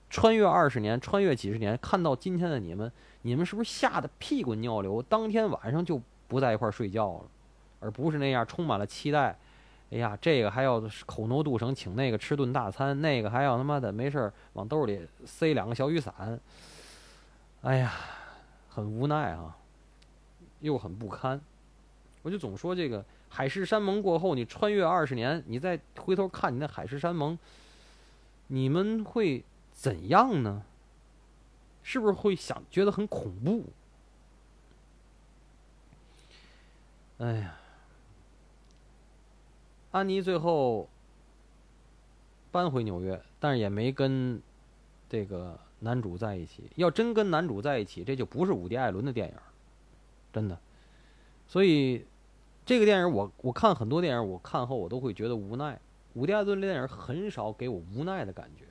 穿越二十年，穿越几十年，看到今天的你们，你们是不是吓得屁滚尿流？当天晚上就不在一块睡觉了，而不是那样充满了期待。哎呀，这个还要口挪肚绳请那个吃顿大餐，那个还要他妈的没事儿往兜里塞两个小雨伞。哎呀，很无奈啊，又很不堪。我就总说这个海誓山盟过后，你穿越二十年，你再回头看你那海誓山盟，你们会怎样呢？是不是会想觉得很恐怖？哎呀。安妮最后搬回纽约，但是也没跟这个男主在一起。要真跟男主在一起，这就不是伍迪·艾伦的电影，真的。所以这个电影，我我看很多电影，我看后我都会觉得无奈。伍迪·艾伦的电影很少给我无奈的感觉，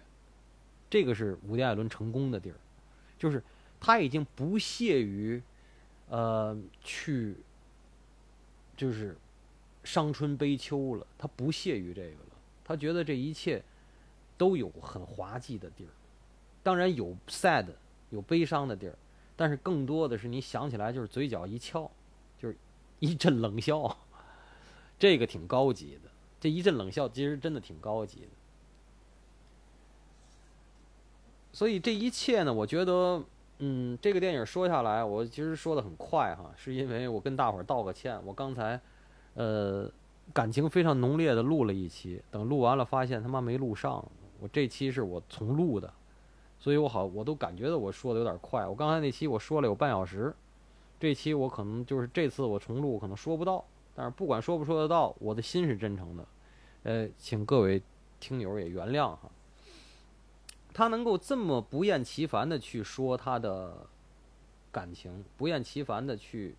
这个是伍迪·艾伦成功的地儿，就是他已经不屑于呃去，就是。伤春悲秋了，他不屑于这个了。他觉得这一切都有很滑稽的地儿，当然有 sad 有悲伤的地儿，但是更多的是你想起来就是嘴角一翘，[laughs] 一阵冷笑。这个挺高级的，这一阵冷笑其实真的挺高级的。所以这一切呢，我觉得，嗯，这个电影说下来，我其实说的很快哈，是因为我跟大伙儿道个歉，我刚才。呃，感情非常浓烈的录了一期，等录完了发现他妈没录上。我这期是我重录的，所以我好我都感觉到我说的有点快。我刚才那期我说了有半小时，这期我可能就是这次我重录可能说不到，但是不管说不说得到，我的心是真诚的。呃，请各位听友也原谅哈。他能够这么不厌其烦的去说他的感情，不厌其烦的去。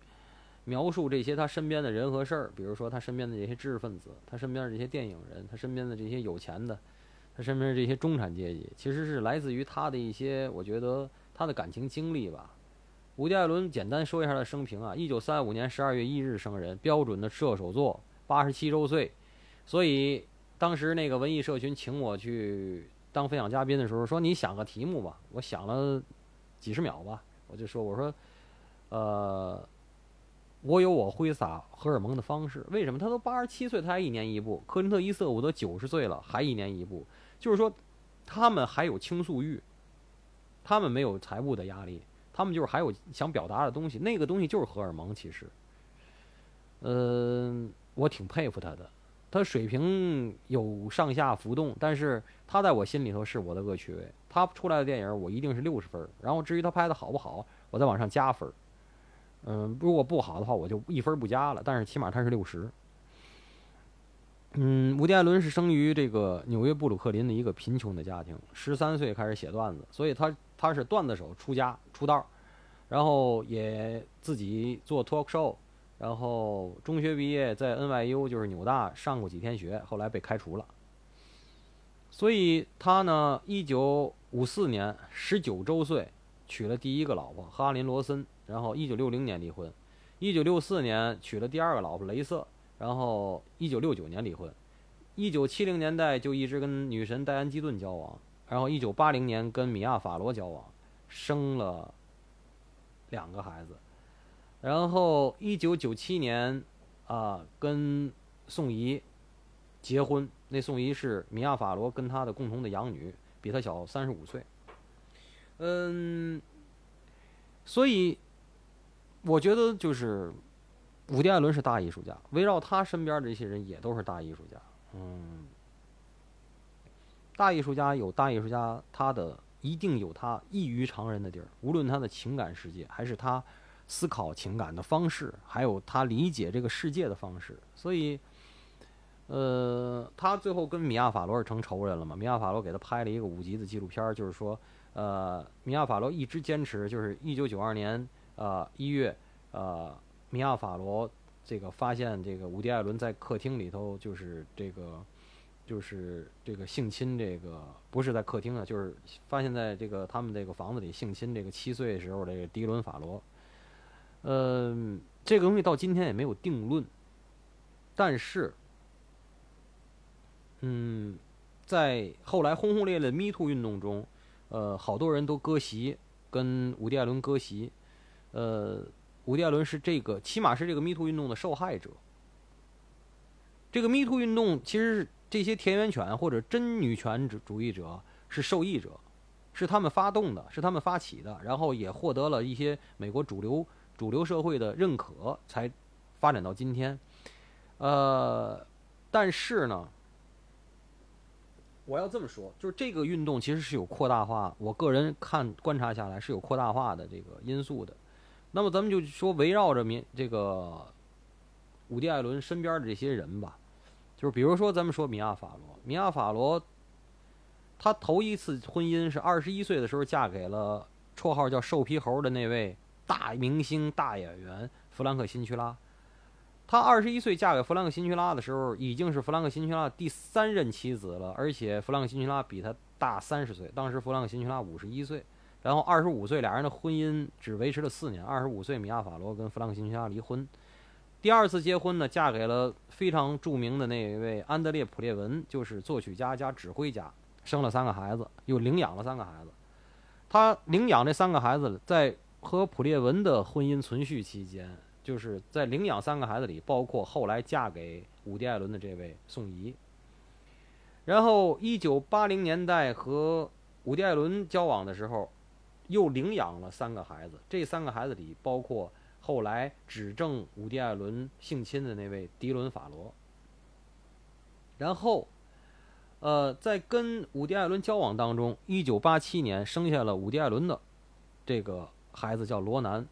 描述这些他身边的人和事儿，比如说他身边的这些知识分子，他身边的这些电影人，他身边的这些有钱的，他身边的这些中产阶级，其实是来自于他的一些我觉得他的感情经历吧。伍迪·艾伦简单说一下他的生平啊，一九三五年十二月一日生人，标准的射手座，八十七周岁。所以当时那个文艺社群请我去当分享嘉宾的时候，说你想个题目吧。我想了几十秒吧，我就说我说，呃，我有我挥洒荷尔蒙的方式。为什么？他都八十七岁，他还一年一部。克林特·伊瑟伍德九十岁了，还一年一部。就是说，他们还有倾诉欲，他们没有财务的压力。他们就是还有想表达的东西，那个东西就是荷尔蒙。其实，嗯，我挺佩服他的。他水平有上下浮动，但是他在我心里头是我的恶趣味。他出来的电影我一定是六十分，然后至于他拍的好不好，我再往上加分。嗯，如果不好的话，我就一分不加了。但是起码他是六十。嗯，伍迪·艾伦是生于这个纽约布鲁克林的一个贫穷的家庭，十三岁开始写段子，所以他。他是段子手出家出道，然后也自己做 talk show，然后中学毕业在 NYU 就是纽大上过几天学，后来被开除了。所以他呢，一九五四年十九周岁娶了第一个老婆哈林罗森，然后一九六零年离婚，一九六四年娶了第二个老婆雷瑟，然后一九六九年离婚，一九七零年代就一直跟女神戴安基顿交往。然后，一九八零年跟米娅·法罗交往，生了两个孩子。然后，一九九七年啊，跟宋怡结婚。那宋怡是米娅·法罗跟他的共同的养女，比他小三十五岁。嗯，所以我觉得就是伍迪·艾伦是大艺术家，围绕他身边的这些人也都是大艺术家。嗯。大艺术家有大艺术家，他的一定有他异于常人的地儿。无论他的情感世界，还是他思考情感的方式，还有他理解这个世界的方式。所以，呃，他最后跟米娅·法罗是成仇人了嘛？米娅·法罗给他拍了一个五集的纪录片，就是说，呃，米娅·法罗一直坚持，就是一九九二年呃一月，呃，米娅·法罗这个发现这个伍迪·艾伦在客厅里头，就是这个。就是这个性侵，这个不是在客厅啊，就是发现在这个他们这个房子里性侵这个七岁时候这个迪伦·法罗。嗯，这个东西到今天也没有定论，但是，嗯，在后来轰轰烈烈的 Me Too 运动中，呃，好多人都割席，跟伍迪·艾伦割席。呃，伍迪·艾伦是这个，起码是这个 Me Too 运动的受害者。这个 Me Too 运动其实是。这些田园犬或者真女权主主义者是受益者，是他们发动的，是他们发起的，然后也获得了一些美国主流主流社会的认可，才发展到今天。呃，但是呢，我要这么说，就是这个运动其实是有扩大化，我个人看观察下来是有扩大化的这个因素的。那么咱们就说围绕着民这个伍迪·艾伦身边的这些人吧。就比如说，咱们说米娅·法罗，米娅·法罗，她头一次婚姻是二十一岁的时候嫁给了绰号叫“瘦皮猴”的那位大明星、大演员弗兰克·辛屈拉。她二十一岁嫁给弗兰克·辛屈拉的时候，已经是弗兰克·辛屈拉第三任妻子了，而且弗兰克·辛屈拉比她大三十岁。当时弗兰克·辛屈拉五十一岁，然后二十五岁，俩人的婚姻只维持了四年。二十五岁，米娅·法罗跟弗兰克·辛屈拉离婚。第二次结婚呢，嫁给了非常著名的那一位安德烈·普列文，就是作曲家加指挥家，生了三个孩子，又领养了三个孩子。他领养这三个孩子，在和普列文的婚姻存续期间，就是在领养三个孩子里，包括后来嫁给伍迪·艾伦的这位宋怡。然后，一九八零年代和伍迪·艾伦交往的时候，又领养了三个孩子，这三个孩子里包括。后来指证伍迪·艾伦性侵的那位迪伦·法罗，然后，呃，在跟伍迪·艾伦交往当中，一九八七年生下了伍迪·艾伦的这个孩子叫罗南，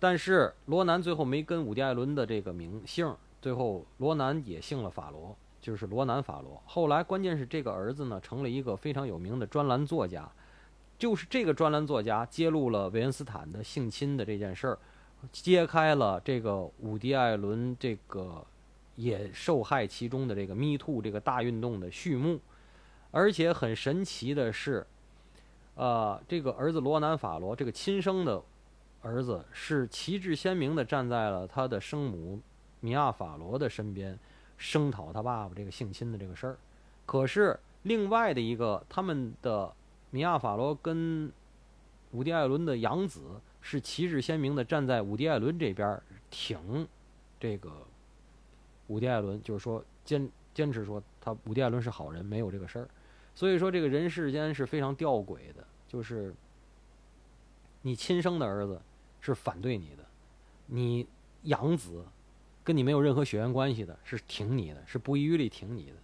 但是罗南最后没跟伍迪·艾伦的这个名姓，最后罗南也姓了法罗，就是罗南·法罗。后来关键是这个儿子呢，成了一个非常有名的专栏作家。就是这个专栏作家揭露了韦恩斯坦的性侵的这件事儿，揭开了这个伍迪·艾伦这个也受害其中的这个 “Me Too” 这个大运动的序幕。而且很神奇的是，呃，这个儿子罗南·法罗，这个亲生的儿子，是旗帜鲜明的站在了他的生母米娅·法罗的身边，声讨他爸爸这个性侵的这个事儿。可是另外的一个，他们的米娅·法罗跟伍迪·艾伦的养子是旗帜鲜明的站在伍迪·艾伦这边，挺这个伍迪·艾伦，就是说坚坚持说他伍迪·艾伦是好人，没有这个事儿。所以说，这个人世间是非常吊诡的，就是你亲生的儿子是反对你的，你养子跟你没有任何血缘关系的是挺你的，是不遗余力挺你的。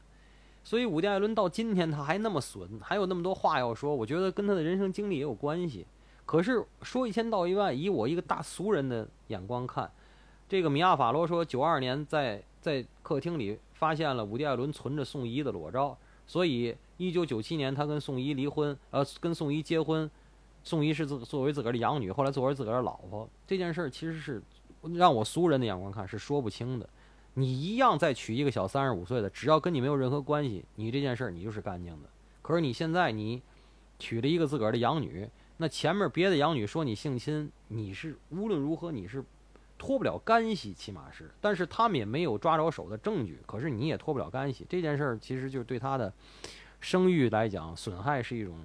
所以，伍迪·艾伦到今天他还那么损，还有那么多话要说，我觉得跟他的人生经历也有关系。可是说一千道一万，以我一个大俗人的眼光看，这个米亚·法罗说，九二年在在客厅里发现了伍迪·艾伦存着宋怡的裸照，所以。一九九七年，他跟宋怡离婚，呃，跟宋怡结婚，宋怡是自作为自个儿的养女，后来作为自个儿的老婆。这件事儿其实是让我俗人的眼光看是说不清的。你一样再娶一个小三十五岁的，只要跟你没有任何关系，你这件事儿你就是干净的。可是你现在你娶了一个自个儿的养女，那前面别的养女说你性侵，你是无论如何你是。脱不了干系，起码是，但是他们也没有抓着手的证据。可是你也脱不了干系，这件事儿其实就是对他的。声誉来讲，损害是一种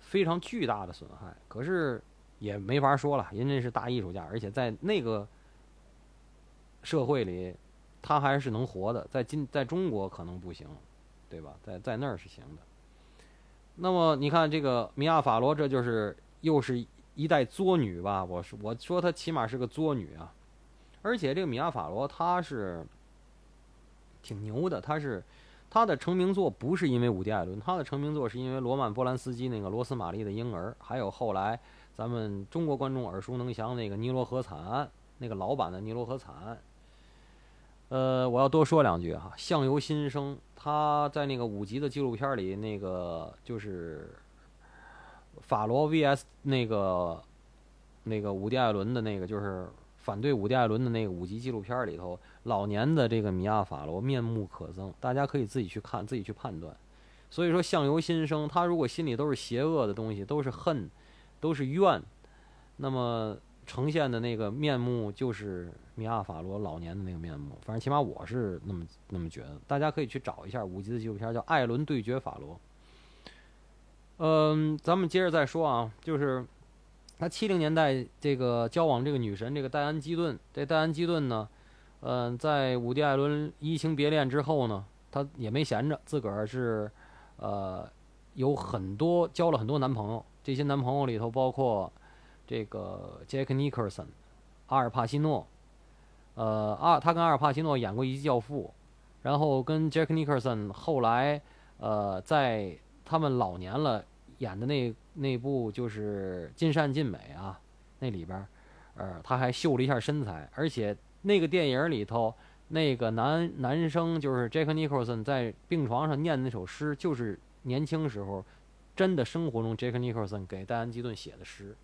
非常巨大的损害。可是也没法说了，人家是大艺术家，而且在那个社会里，他还是能活的。在今在中国可能不行，对吧？在在那儿是行的。那么你看这个米娅·法罗，这就是又是一代作女吧？我说我说她起码是个作女啊。而且这个米娅·法罗，她是挺牛的，她是。她的成名作不是因为伍迪·艾伦，她的成名作是因为罗曼·波兰斯基那个《罗斯玛丽的婴儿》，还有后来咱们中国观众耳熟能详那个《尼罗河惨案》，那个老版的《尼罗河惨案》。呃，我要多说两句哈，《相由心生》，他在那个五集的纪录片里，那个就是法罗 VS 那个那个伍迪·艾伦的那个，就是反对伍迪·艾伦的那个五集纪录片里头。老年的这个米亚·法罗面目可憎，大家可以自己去看，自己去判断。所以说，相由心生，他如果心里都是邪恶的东西，都是恨，都是怨，那么呈现的那个面目就是米亚·法罗老年的那个面目。反正起码我是那么那么觉得。大家可以去找一下五集的纪录片，叫《艾伦对决法罗》。嗯，咱们接着再说啊，就是他七零年代这个交往这个女神，这个戴安·基顿，这戴安·基顿呢。嗯，在伍迪·艾伦移情别恋之后呢，他也没闲着，自个儿是，呃，有很多交了很多男朋友。这些男朋友里头包括这个杰克·尼克森、阿尔帕西诺。呃，阿他跟阿尔帕西诺演过一集《教父》，然后跟杰克·尼克森后来，呃，在他们老年了演的那那部就是《尽善尽美》啊，那里边，呃，他还秀了一下身材，而且。那个电影里头，那个男男生就是杰克尼克森在病床上念那首诗，就是年轻时候真的生活中杰克尼克森给戴安基顿写的诗。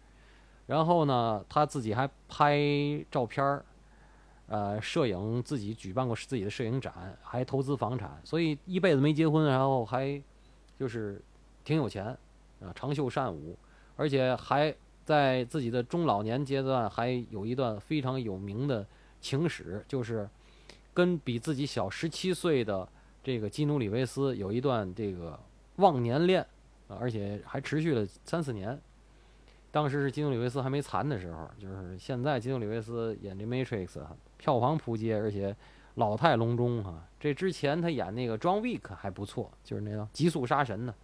然后呢，他自己还拍照片儿，呃，摄影自己举办过自己的摄影展，还投资房产，所以一辈子没结婚，然后还就是挺有钱啊，长袖善舞，而且还在自己的中老年阶段还有一段非常有名的。情史就是跟比自己小十七岁的这个基努里维斯有一段这个忘年恋，而且还持续了三四年。当时是基努里维斯还没残的时候，就是现在基努里维斯演这《Matrix》票房扑街，而且老态龙钟哈。这之前他演那个《John Wick》还不错，就是那个极速杀神呢。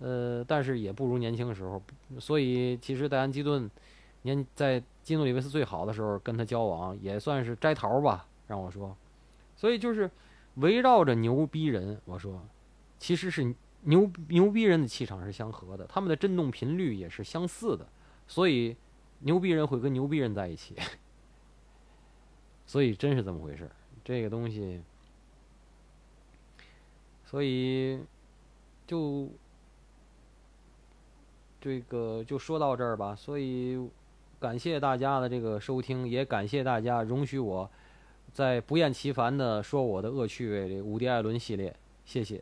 呃，但是也不如年轻时候。所以其实戴安基顿年在。基努里维斯最好的时候跟他交往也算是摘桃吧，让我说，所以就是围绕着牛逼人，我说，其实是牛牛逼人的气场是相合的，他们的振动频率也是相似的，所以牛逼人会跟牛逼人在一起，[laughs] 所以真是这么回事这个东西，所以就这个就说到这儿吧，所以。感谢大家的这个收听，也感谢大家容许我，在不厌其烦的说我的恶趣味的伍迪·艾伦系列，谢谢。